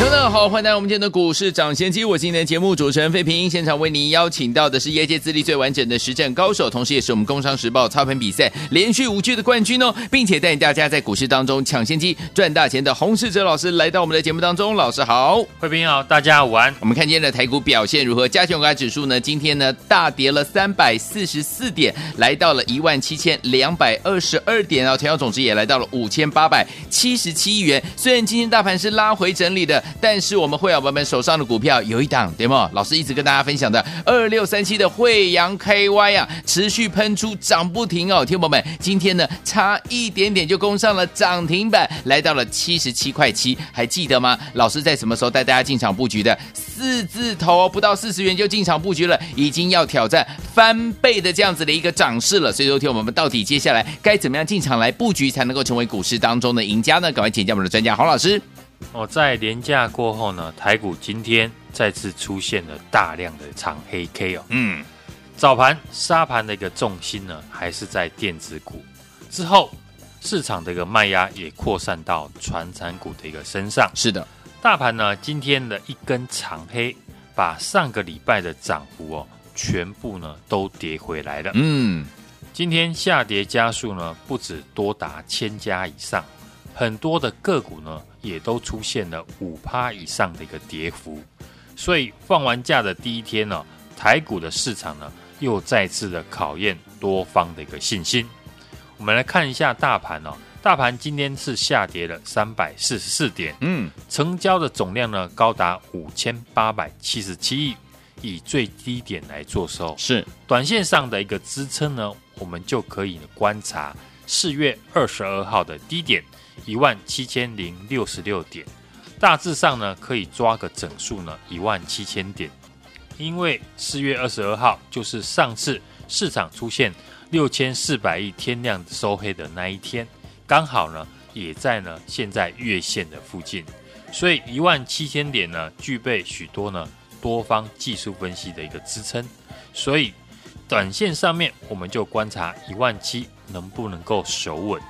大家好，欢迎来到我们今天的股市抢先机。我是今天的节目主持人费平，现场为您邀请到的是业界资历最完整的实战高手，同时也是我们工商时报操盘比赛连续五届的冠军哦，并且带领大家在股市当中抢先机赚大钱的洪世哲老师来到我们的节目当中。老师好，费平好，大家午安。我们看今天的台股表现如何？加权股价指数呢？今天呢大跌了三百四十四点，来到了一万七千两百二十二点啊，成交总值也来到了五千八百七十七亿元。虽然今天大盘是拉回整理的。但是我们会员朋友们手上的股票有一档，对吗？老师一直跟大家分享的二六三七的惠阳 KY 啊，持续喷出涨不停哦，听友们，今天呢差一点点就攻上了涨停板，来到了七十七块七，还记得吗？老师在什么时候带大家进场布局的？四字头不到四十元就进场布局了，已经要挑战翻倍的这样子的一个涨势了。所以说，听我们到底接下来该怎么样进场来布局，才能够成为股市当中的赢家呢？赶快请教我们的专家黄老师。哦，在连假过后呢，台股今天再次出现了大量的长黑 K 哦。嗯，早盘杀盘的一个重心呢，还是在电子股。之后市场的一个卖压也扩散到传产股的一个身上。是的，大盘呢今天的一根长黑，把上个礼拜的涨幅哦，全部呢都跌回来了。嗯，今天下跌家数呢，不止多达千家以上。很多的个股呢，也都出现了五趴以上的一个跌幅，所以放完假的第一天呢，台股的市场呢，又再次的考验多方的一个信心。我们来看一下大盘哦，大盘今天是下跌了三百四十四点，嗯，成交的总量呢，高达五千八百七十七亿，以最低点来做收，是短线上的一个支撑呢，我们就可以观察四月二十二号的低点。一万七千零六十六点，大致上呢可以抓个整数呢一万七千点，因为四月二十二号就是上次市场出现六千四百亿天量收黑的那一天，刚好呢也在呢现在月线的附近，所以一万七千点呢具备许多呢多方技术分析的一个支撑，所以短线上面我们就观察一万七能不能够守稳。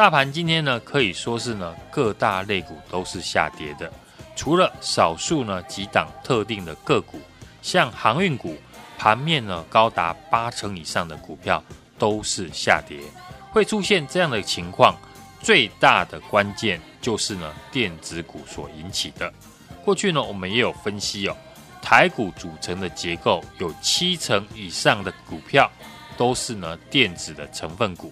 大盘今天呢，可以说是呢各大类股都是下跌的，除了少数呢几档特定的个股，像航运股，盘面呢高达八成以上的股票都是下跌。会出现这样的情况，最大的关键就是呢电子股所引起的。过去呢我们也有分析哦，台股组成的结构有七成以上的股票都是呢电子的成分股。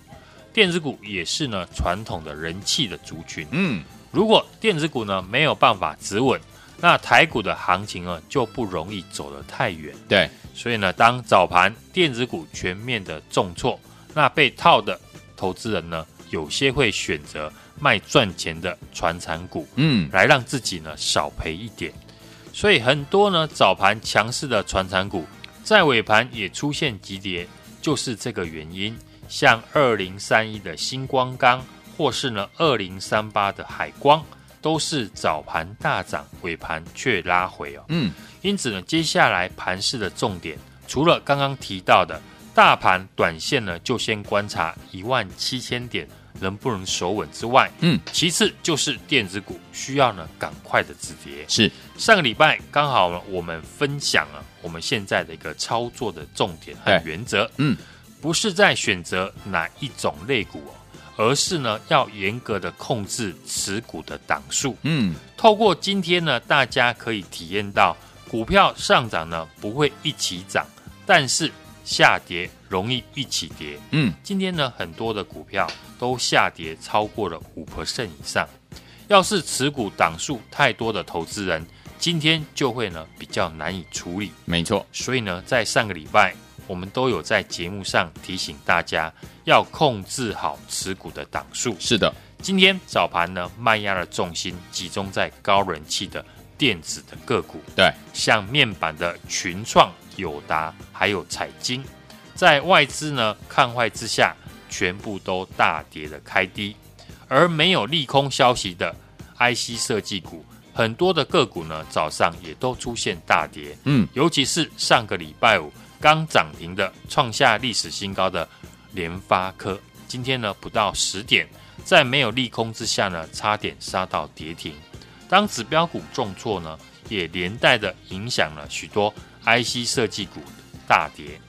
电子股也是呢传统的人气的族群，嗯，如果电子股呢没有办法止稳，那台股的行情呢就不容易走得太远。对，所以呢，当早盘电子股全面的重挫，那被套的投资人呢，有些会选择卖赚钱的传产股，嗯，来让自己呢少赔一点。所以很多呢早盘强势的传产股，在尾盘也出现急跌，就是这个原因。像二零三一的星光钢，或是呢二零三八的海光，都是早盘大涨，尾盘却拉回哦。嗯，因此呢，接下来盘市的重点，除了刚刚提到的大盘短线呢，就先观察一万七千点能不能守稳之外，嗯，其次就是电子股需要呢赶快的止跌。是上个礼拜刚好呢，我们分享了我们现在的一个操作的重点和原则，嗯。不是在选择哪一种类股哦，而是呢要严格的控制持股的档数。嗯，透过今天呢，大家可以体验到股票上涨呢不会一起涨，但是下跌容易一起跌。嗯，今天呢很多的股票都下跌超过了五 percent 以上。要是持股档数太多的投资人，今天就会呢比较难以处理。没错，所以呢在上个礼拜。我们都有在节目上提醒大家要控制好持股的档数。是的，今天早盘呢，卖压的重心集中在高人气的电子的个股。对，像面板的群创、友达还有彩晶，在外资呢看坏之下，全部都大跌的开低，而没有利空消息的 IC 设计股，很多的个股呢早上也都出现大跌，嗯，尤其是上个礼拜五刚涨停的创下历史新高的联发科，今天呢不到十点，在没有利空之下呢，差点杀到跌停。当指标股重挫呢，也连带的影响了许多 IC 设计股大跌，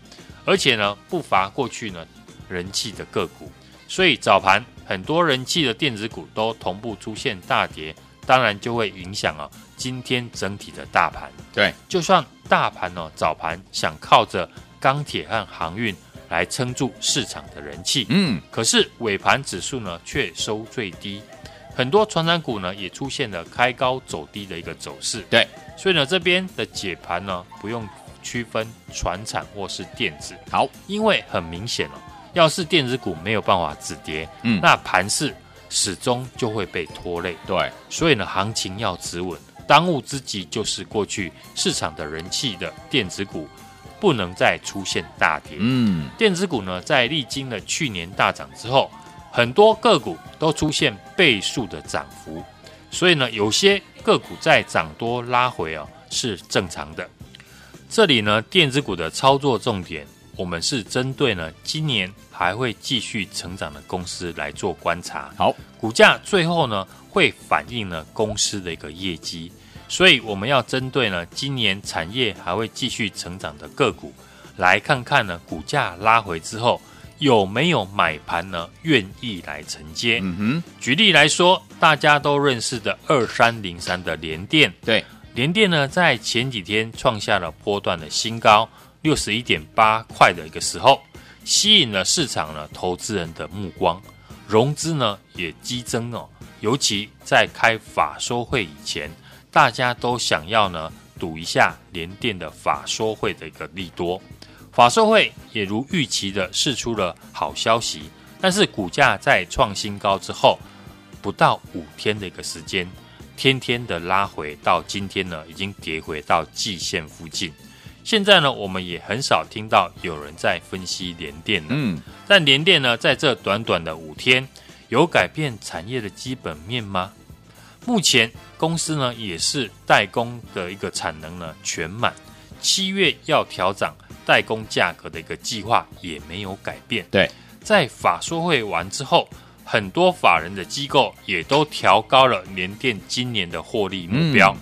而且呢不乏过去呢人气的个股，所以早盘很多人气的电子股都同步出现大跌。当然就会影响啊，今天整体的大盘。对，就算大盘呢，早盘想靠着钢铁和航运来撑住市场的人气，嗯，可是尾盘指数呢却收最低，很多传产股呢也出现了开高走低的一个走势。对，所以呢这边的解盘呢不用区分船产或是电子，好，因为很明显哦，要是电子股没有办法止跌，嗯，那盘势。始终就会被拖累，对，所以呢，行情要止稳，当务之急就是过去市场的人气的电子股不能再出现大跌。嗯，电子股呢，在历经了去年大涨之后，很多个股都出现倍数的涨幅，所以呢，有些个股在涨多拉回啊，是正常的。这里呢，电子股的操作重点，我们是针对呢今年。还会继续成长的公司来做观察，好，股价最后呢会反映呢公司的一个业绩，所以我们要针对呢今年产业还会继续成长的个股，来看看呢股价拉回之后有没有买盘呢愿意来承接。嗯哼，举例来说，大家都认识的二三零三的联电，对，联电呢在前几天创下了波段的新高，六十一点八块的一个时候。吸引了市场呢投资人的目光，融资呢也激增哦。尤其在开法说会以前，大家都想要呢赌一下联电的法说会的一个利多。法说会也如预期的释出了好消息，但是股价在创新高之后，不到五天的一个时间，天天的拉回到今天呢，已经跌回到季线附近。现在呢，我们也很少听到有人在分析联电了。嗯，但联电呢，在这短短的五天，有改变产业的基本面吗？目前公司呢，也是代工的一个产能呢全满，七月要调涨代工价格的一个计划也没有改变。对，在法说会完之后，很多法人的机构也都调高了联电今年的获利目标。嗯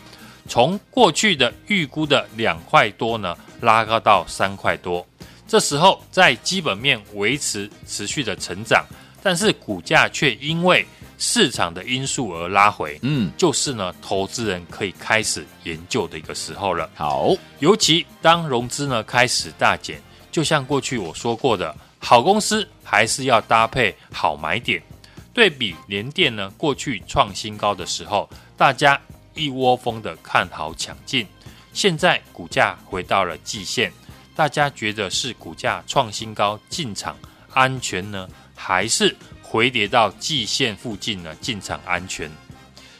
从过去的预估的两块多呢，拉高到三块多。这时候在基本面维持持续的成长，但是股价却因为市场的因素而拉回。嗯，就是呢，投资人可以开始研究的一个时候了。好，尤其当融资呢开始大减，就像过去我说过的，好公司还是要搭配好买点。对比联电呢，过去创新高的时候，大家。一窝蜂的看好抢进，现在股价回到了季线，大家觉得是股价创新高进场安全呢，还是回跌到季线附近呢进场安全？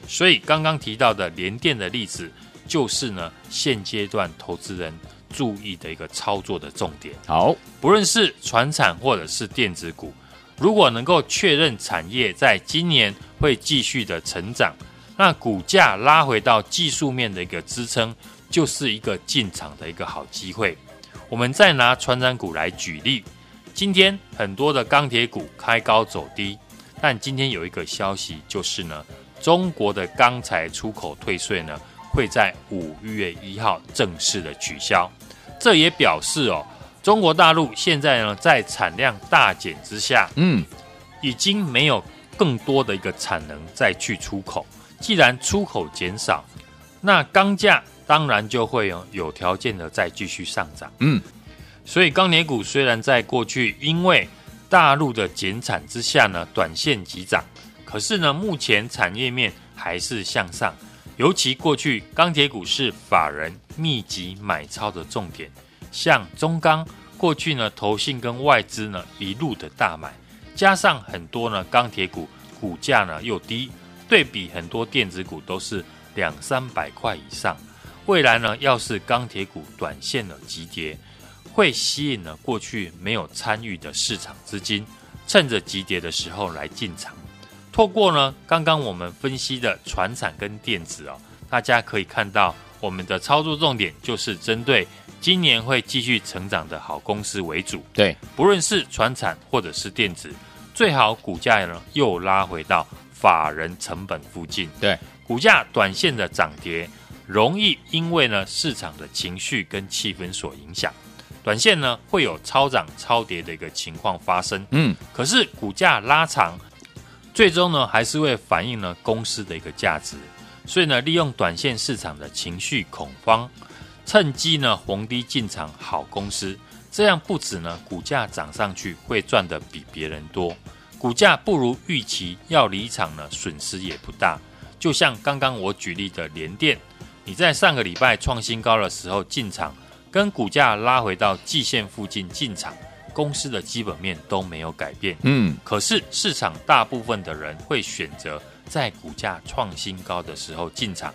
所以刚刚提到的联电的例子，就是呢现阶段投资人注意的一个操作的重点。好，不论是船产或者是电子股，如果能够确认产业在今年会继续的成长。那股价拉回到技术面的一个支撑，就是一个进场的一个好机会。我们再拿船产股来举例，今天很多的钢铁股开高走低，但今天有一个消息就是呢，中国的钢材出口退税呢会在五月一号正式的取消。这也表示哦，中国大陆现在呢在产量大减之下，嗯，已经没有更多的一个产能再去出口。既然出口减少，那钢价当然就会有有条件的再继续上涨。嗯，所以钢铁股虽然在过去因为大陆的减产之下呢，短线急涨，可是呢，目前产业面还是向上。尤其过去钢铁股是法人密集买超的重点，像中钢过去呢，投信跟外资呢一路的大买，加上很多呢钢铁股股价呢又低。对比很多电子股都是两三百块以上，未来呢，要是钢铁股短线的急跌，会吸引了过去没有参与的市场资金，趁着急跌的时候来进场。透过呢，刚刚我们分析的船产跟电子哦，大家可以看到我们的操作重点就是针对今年会继续成长的好公司为主。对，不论是船产或者是电子，最好股价呢又拉回到法人成本附近。对，股价短线的涨跌，容易因为呢市场的情绪跟气氛所影响。短线呢会有超涨超跌的一个情况发生，嗯，可是股价拉长，最终呢还是会反映呢公司的一个价值，所以呢利用短线市场的情绪恐慌，趁机呢逢低进场好公司，这样不止呢股价涨上去会赚得比别人多，股价不如预期要离场呢损失也不大，就像刚刚我举例的联电，你在上个礼拜创新高的时候进场。跟股价拉回到季线附近进场，公司的基本面都没有改变。嗯，可是市场大部分的人会选择在股价创新高的时候进场，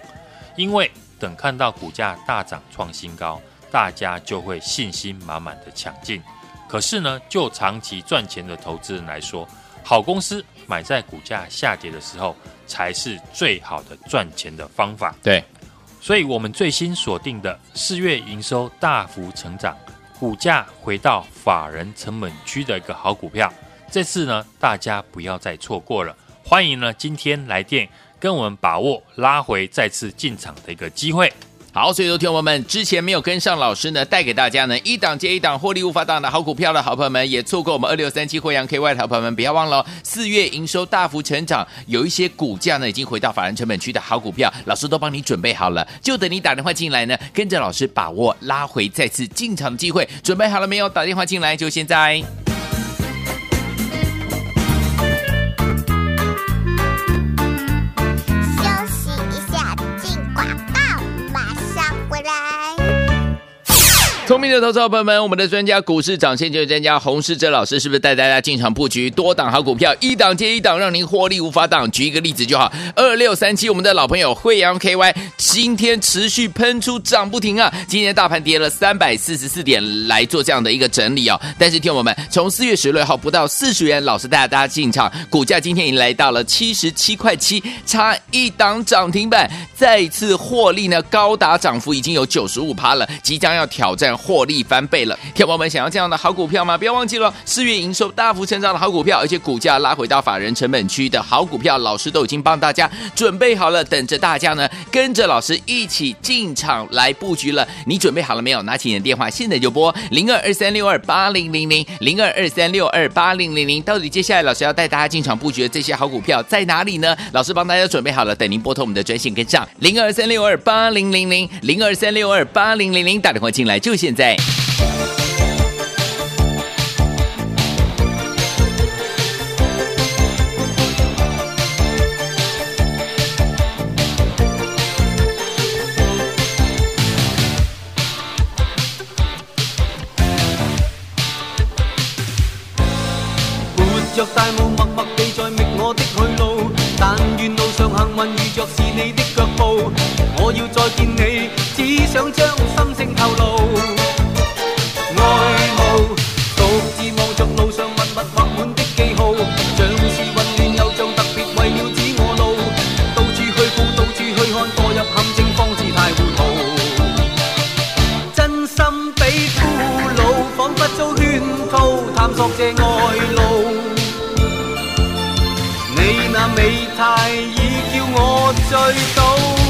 因为等看到股价大涨创新高，大家就会信心满满的抢进。可是呢，就长期赚钱的投资人来说，好公司买在股价下跌的时候，才是最好的赚钱的方法。对。所以，我们最新锁定的四月营收大幅成长、股价回到法人成本区的一个好股票，这次呢，大家不要再错过了。欢迎呢，今天来电跟我们把握拉回再次进场的一个机会。好，所以说，听友们之前没有跟上老师呢，带给大家呢一档接一档获利无法挡的好股票的好朋友们，也错过我们二六三七惠阳 KY 的好朋友们，不要忘了四月营收大幅成长，有一些股价呢已经回到法人成本区的好股票，老师都帮你准备好了，就等你打电话进来呢，跟着老师把握拉回再次进场的机会，准备好了没有？打电话进来就现在。聪明的投资者朋友们，我们的专家股市涨先机专家洪世哲老师是不是带大家进场布局多档好股票，一档接一档，让您获利无法挡？举一个例子就好，二六三七，我们的老朋友惠阳 KY，今天持续喷出涨不停啊！今天大盘跌了三百四十四点，来做这样的一个整理哦。但是听我们从四月十六号不到四十元，老师带大家进场，股价今天已经来到了七十七块七，差一档涨停板，再次获利呢，高达涨幅已经有九十五趴了，即将要挑战。获利翻倍了，天宝们想要这样的好股票吗？不要忘记了，四月营收大幅成长的好股票，而且股价拉回到法人成本区的好股票，老师都已经帮大家准备好了，等着大家呢，跟着老师一起进场来布局了。你准备好了没有？拿起你的电话，现在就拨零二二三六二八零零零零二二三六二八零零零。到底接下来老师要带大家进场布局的这些好股票在哪里呢？老师帮大家准备好了，等您拨通我们的专线跟上零二三六二八零零零零二三六二八零零零，打电话进来就现在。活着大雾，默默地在觅我的去路，但愿路上幸运遇着是你的脚步我要再见你只想将心声透露。爱慕独自望着路上密密画满的记号像是混乱又像特别为了指我路到处去碰到处去看堕入陷阱方知太糊涂。真心被俘虏仿佛遭圈套探索这爱路。你太已叫我醉倒。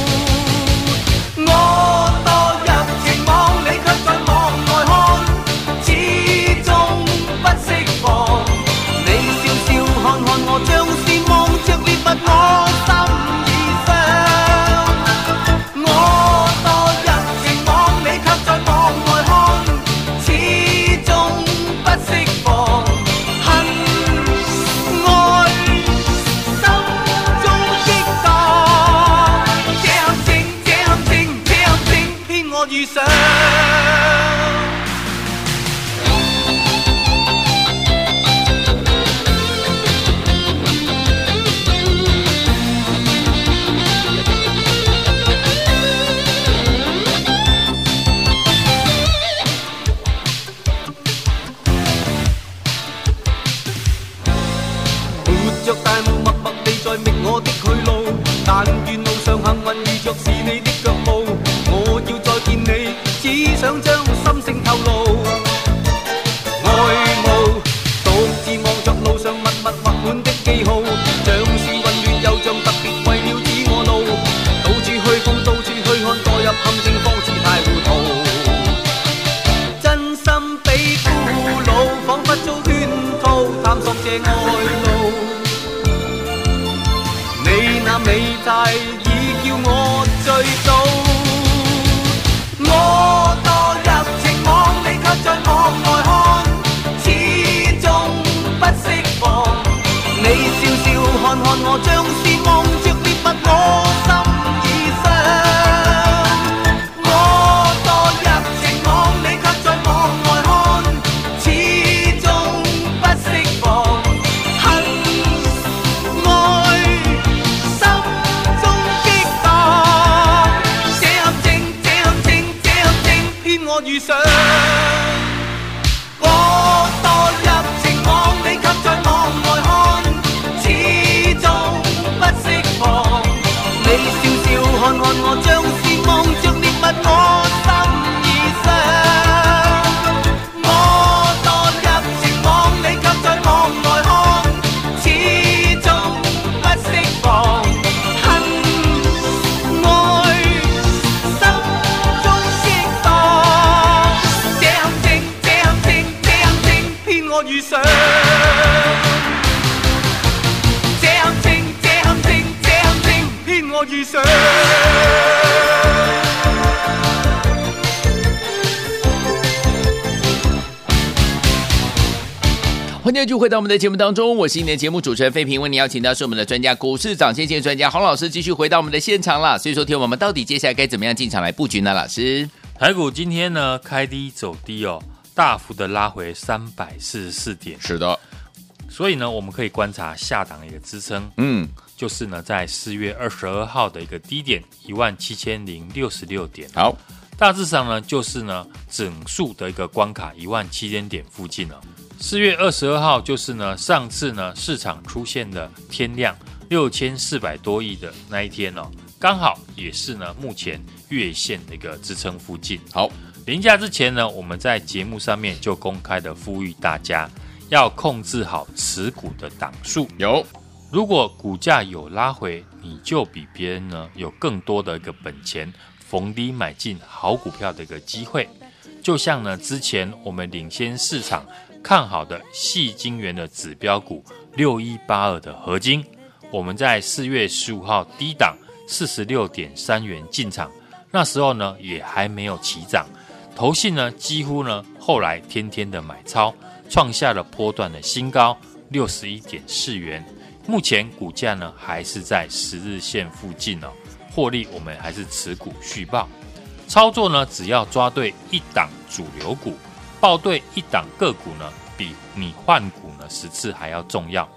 欢迎继续回到我们的节目当中，我是今天的节目主持人费平，为你邀请到是我们的专家股市涨先机专家洪老师，继续回到我们的现场了。所以说，听我们到底接下来该怎么样进场来布局呢？老师，台股今天呢开低走低哦，大幅的拉回三百四十四点，是的，所以呢，我们可以观察下档的一个支撑，嗯，就是呢在四月二十二号的一个低点一万七千零六十六点，好，大致上呢就是呢整数的一个关卡一万七千点附近了。四月二十二号就是呢上次呢市场出现的天量六千四百多亿的那一天哦，刚好也是呢目前月线的一个支撑附近。好，临假之前呢，我们在节目上面就公开的呼吁大家要控制好持股的档数。有，如果股价有拉回，你就比别人呢有更多的一个本钱逢低买进好股票的一个机会。就像呢之前我们领先市场看好的矽晶圆的指标股六一八二的合金，我们在四月十五号低档四十六点三元进场，那时候呢也还没有起涨，投信呢几乎呢后来天天的买超，创下了波段的新高六十一点四元，目前股价呢还是在十日线附近哦，获利我们还是持股续报，操作呢只要抓对一档主流股。报对一档个股呢，比你换股呢十次还要重要，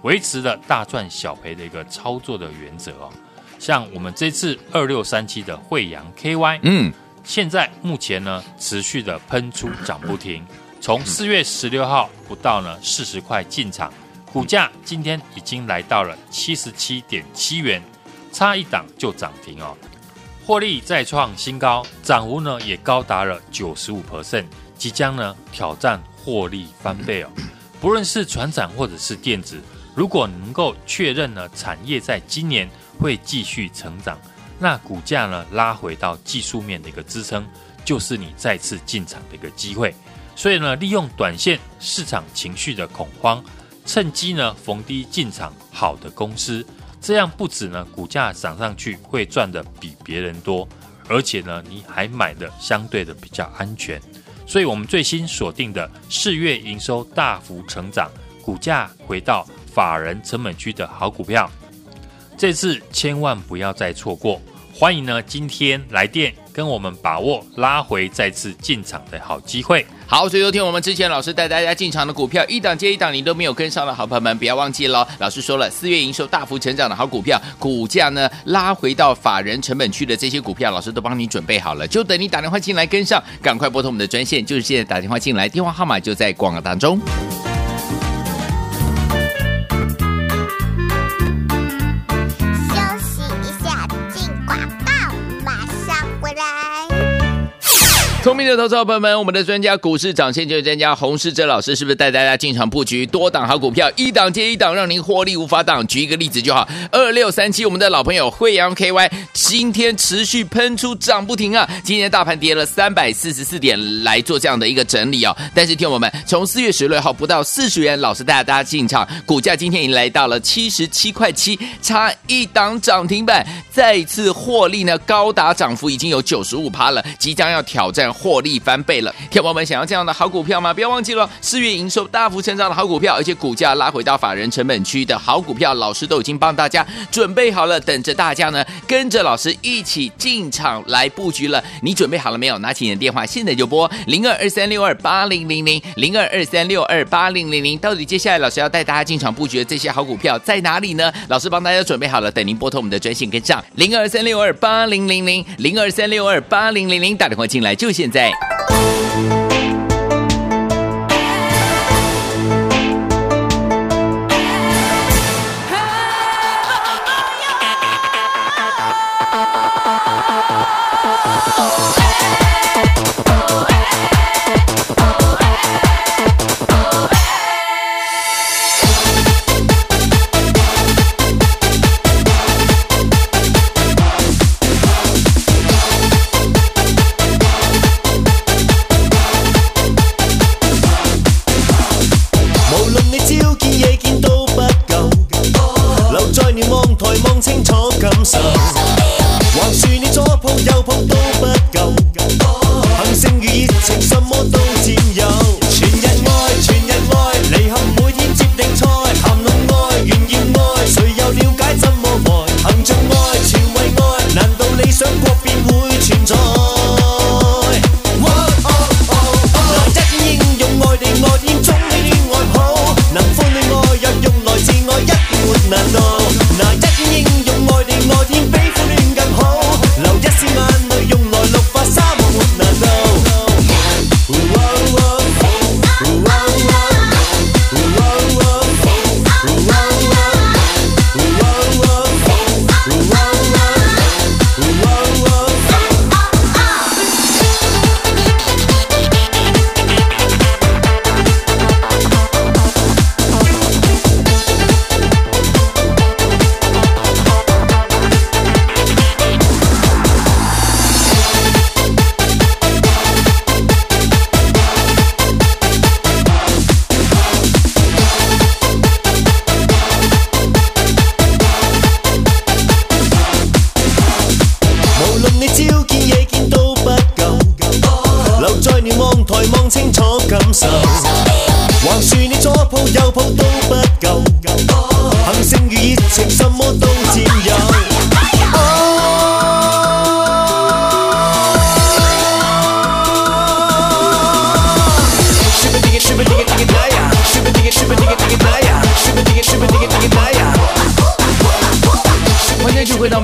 维持了大赚小赔的一个操作的原则哦。像我们这次二六三七的惠阳 KY，嗯，现在目前呢持续的喷出涨不停，从四月十六号不到呢四十块进场，股价今天已经来到了七十七点七元，差一档就涨停哦，获利再创新高，涨幅呢也高达了九十五 percent。即将呢挑战获利翻倍哦，不论是船产或者是电子，如果能够确认呢产业在今年会继续成长，那股价呢拉回到技术面的一个支撑，就是你再次进场的一个机会。所以呢，利用短线市场情绪的恐慌，趁机呢逢低进场好的公司，这样不止呢股价涨上去会赚的比别人多，而且呢你还买的相对的比较安全。所以，我们最新锁定的四月营收大幅成长、股价回到法人成本区的好股票，这次千万不要再错过。欢迎呢，今天来电跟我们把握拉回再次进场的好机会。好，所以昨天我们之前老师带大家进场的股票，一档接一档，你都没有跟上的好朋友们，不要忘记了。老师说了，四月营收大幅成长的好股票，股价呢拉回到法人成本区的这些股票，老师都帮你准备好了，就等你打电话进来跟上，赶快拨通我们的专线，就是现在打电话进来，电话号码就在广告当中。的投资朋友们，我们的专家股市涨先机专家洪世哲老师是不是带大家进场布局多档好股票，一档接一档，让您获利无法挡？举一个例子就好，二六三七，我们的老朋友惠阳 KY 今天持续喷出涨不停啊！今天大盘跌了三百四十四点，来做这样的一个整理哦。但是听友们，从四月十六号不到四十元，老师带大家进场，股价今天已经来到了七十七块七，差一档涨停板，再一次获利呢，高达涨幅已经有九十五趴了，即将要挑战。获利翻倍了，天宝们想要这样的好股票吗？不要忘记了，四月营收大幅成长的好股票，而且股价拉回到法人成本区的好股票，老师都已经帮大家准备好了，等着大家呢，跟着老师一起进场来布局了。你准备好了没有？拿起你的电话，现在就拨零二二三六二八零零零零二二三六二八零零零。到底接下来老师要带大家进场布局的这些好股票在哪里呢？老师帮大家准备好了，等您拨通我们的专线跟上零二三六二八零零零零二三六二八零零零，打电话进来就。现在。day.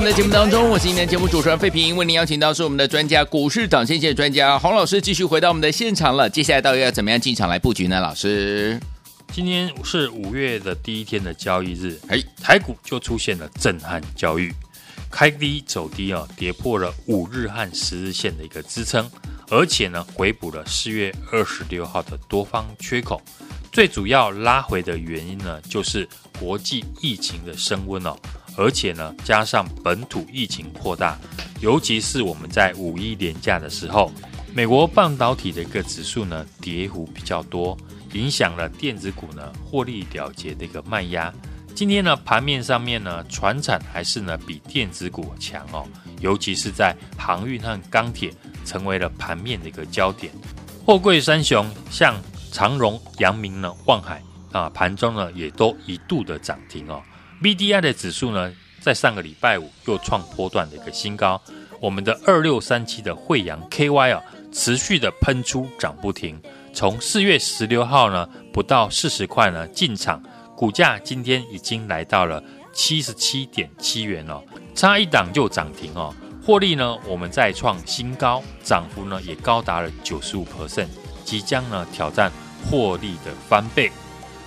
在节目当中，我是今天节目主持人费平，为您邀请到是我们的专家股市涨先线专家洪老师，继续回到我们的现场了。接下来到底要怎么样进场来布局呢？老师，今天是五月的第一天的交易日，哎，台股就出现了震撼交易，开低走低啊，跌破了五日和十日线的一个支撑，而且呢，回补了四月二十六号的多方缺口。最主要拉回的原因呢，就是国际疫情的升温哦。而且呢，加上本土疫情扩大，尤其是我们在五一连假的时候，美国半导体的一个指数呢跌幅比较多，影响了电子股呢获利了结的一个卖压。今天呢盘面上面呢，船产还是呢比电子股强哦，尤其是在航运和钢铁成为了盘面的一个焦点。货柜三雄像长荣、阳明呢、万海啊，盘中呢也都一度的涨停哦。BDI 的指数呢，在上个礼拜五又创波段的一个新高。我们的二六三七的惠阳 KY 啊，持续的喷出涨不停。从四月十六号呢，不到四十块呢进场，股价今天已经来到了七十七点七元了，差一档就涨停哦。获利呢，我们再创新高，涨幅呢也高达了九十五 percent，即将呢挑战获利的翻倍。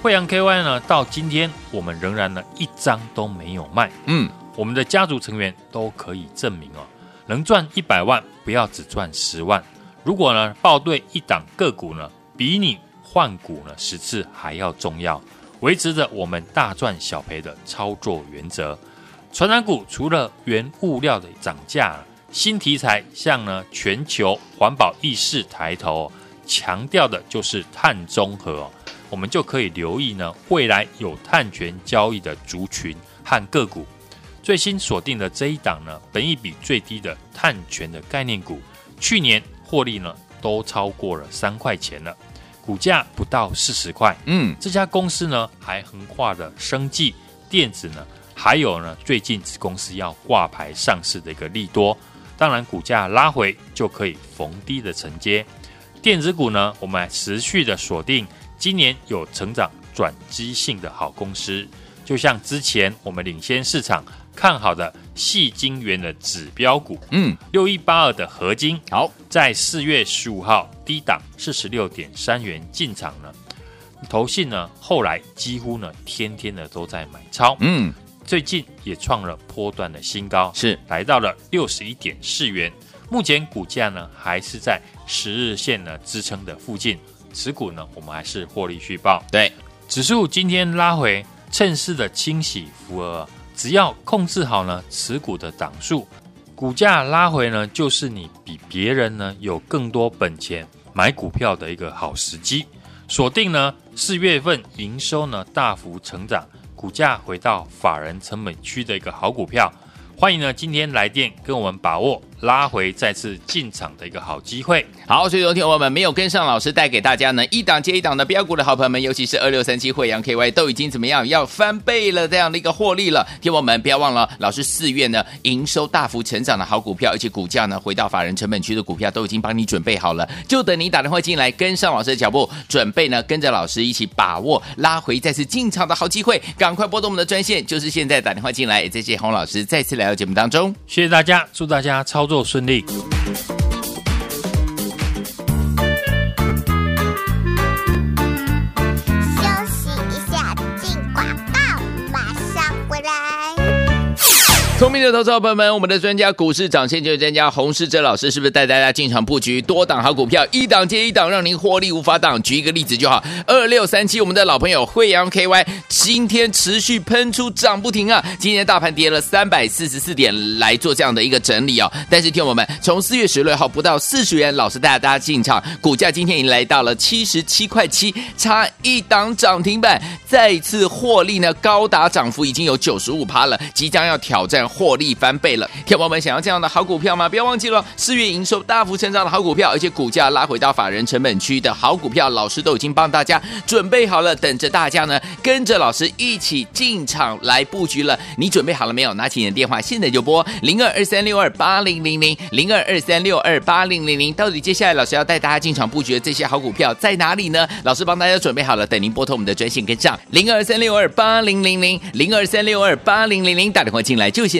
慧洋 KY 呢，到今天我们仍然呢一张都没有卖。嗯，我们的家族成员都可以证明哦，能赚一百万，不要只赚十万；如果呢报对一档个股呢，比你换股呢十次还要重要，维持着我们大赚小赔的操作原则。传染股除了原物料的涨价，新题材像呢全球环保意识抬头，强调的就是碳中和，我们就可以留意呢未来有碳权交易的族群和个股。最新锁定的这一档呢，本益比最低的碳权的概念股，去年获利呢都超过了三块钱了，股价不到四十块。嗯，这家公司呢还横跨了生技、电子呢，还有呢最近子公司要挂牌上市的一个利多。当然，股价拉回就可以逢低的承接。电子股呢，我们持续的锁定今年有成长转机性的好公司，就像之前我们领先市场。看好的细晶元的指标股，嗯，六一八二的合金，好，在四月十五号低档四十六点三元进场了，投信呢后来几乎呢天天呢都在买超，嗯，最近也创了波段的新高，是。来到了六十一点四元，目前股价呢还是在十日线呢支撑的附近，持股呢我们还是获利续报，对，指数今天拉回，趁势的清洗浮额。只要控制好呢持股的档数，股价拉回呢，就是你比别人呢有更多本钱买股票的一个好时机。锁定呢四月份营收呢大幅成长，股价回到法人成本区的一个好股票。欢迎呢，今天来电跟我们把握拉回再次进场的一个好机会。好，所以昨天我们没有跟上老师带给大家呢一档接一档的标股的好朋友们，尤其是二六三七惠阳 KY 都已经怎么样要翻倍了这样的一个获利了。听我们不要忘了，老师四月呢营收大幅成长的好股票，而且股价呢回到法人成本区的股票都已经帮你准备好了，就等你打电话进来跟上老师的脚步，准备呢跟着老师一起把握拉回再次进场的好机会。赶快拨动我们的专线，就是现在打电话进来。也谢谢洪老师再次来到。节目当中，谢谢大家，祝大家操作顺利。聪明的投资朋友们，我们的专家股市涨先机专家洪世哲老师是不是带大家进场布局多档好股票，一档接一档，让您获利无法挡？举一个例子就好，二六三七，我们的老朋友惠阳 KY 今天持续喷出涨不停啊！今天大盘跌了三百四十四点，来做这样的一个整理哦。但是听我们从四月十六号不到四十元，老师带大家进场，股价今天已经来到了七十七块七，差一档涨停板，再次获利呢，高达涨幅已经有九十五趴了，即将要挑战。获利翻倍了，天宝们想要这样的好股票吗？不要忘记了，四月营收大幅成长的好股票，而且股价拉回到法人成本区的好股票，老师都已经帮大家准备好了，等着大家呢，跟着老师一起进场来布局了。你准备好了没有？拿起你的电话，现在就拨零二二三六二八零零零零二二三六二八零零零。到底接下来老师要带大家进场布局的这些好股票在哪里呢？老师帮大家准备好了，等您拨通我们的专线跟上零二三六二八零零零零二三六二八零零零，打电话进来就先